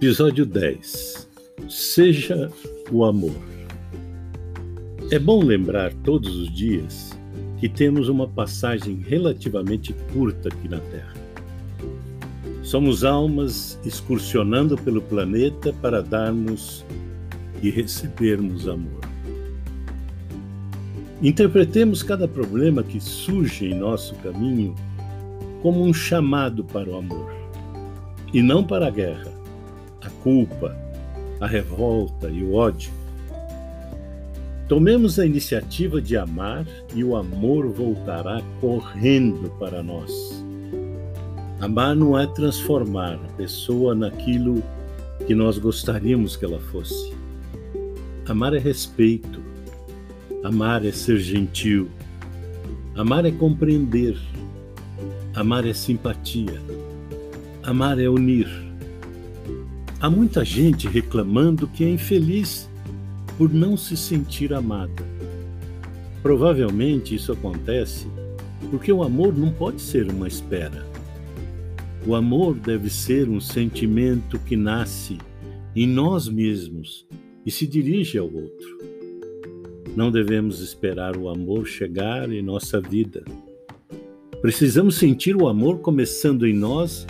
Episódio 10 Seja o amor. É bom lembrar todos os dias que temos uma passagem relativamente curta aqui na Terra. Somos almas excursionando pelo planeta para darmos e recebermos amor. Interpretemos cada problema que surge em nosso caminho como um chamado para o amor, e não para a guerra, a culpa, a revolta e o ódio. Tomemos a iniciativa de amar e o amor voltará correndo para nós. Amar não é transformar a pessoa naquilo que nós gostaríamos que ela fosse. Amar é respeito. Amar é ser gentil. Amar é compreender. Amar é simpatia. Amar é unir. Há muita gente reclamando que é infeliz por não se sentir amada. Provavelmente isso acontece porque o amor não pode ser uma espera. O amor deve ser um sentimento que nasce em nós mesmos e se dirige ao outro. Não devemos esperar o amor chegar em nossa vida. Precisamos sentir o amor começando em nós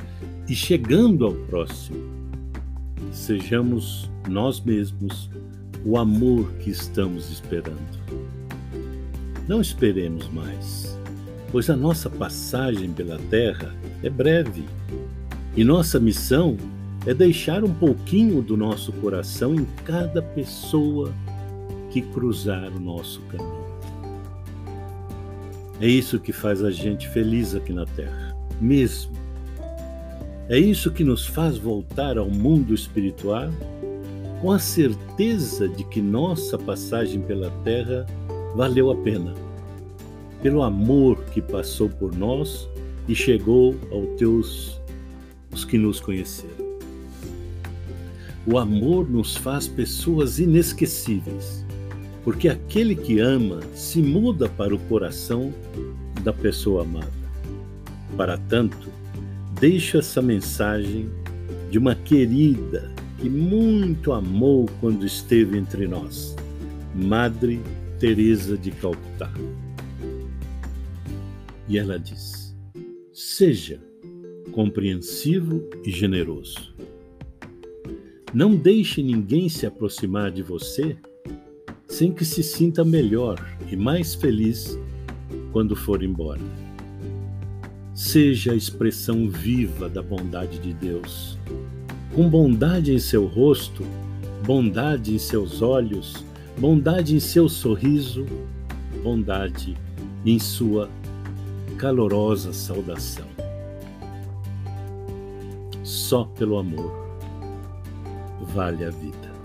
e chegando ao próximo. Sejamos nós mesmos o amor que estamos esperando. Não esperemos mais, pois a nossa passagem pela Terra é breve e nossa missão é deixar um pouquinho do nosso coração em cada pessoa que cruzar o nosso caminho. É isso que faz a gente feliz aqui na Terra, mesmo. É isso que nos faz voltar ao mundo espiritual com a certeza de que nossa passagem pela Terra valeu a pena, pelo amor que passou por nós e chegou aos teus os que nos conheceram. O amor nos faz pessoas inesquecíveis porque aquele que ama se muda para o coração da pessoa amada. Para tanto, deixo essa mensagem de uma querida que muito amou quando esteve entre nós, Madre Teresa de Calcutá. E ela diz: Seja compreensivo e generoso. Não deixe ninguém se aproximar de você sem que se sinta melhor e mais feliz quando for embora. Seja a expressão viva da bondade de Deus, com bondade em seu rosto, bondade em seus olhos, bondade em seu sorriso, bondade em sua calorosa saudação. Só pelo amor vale a vida.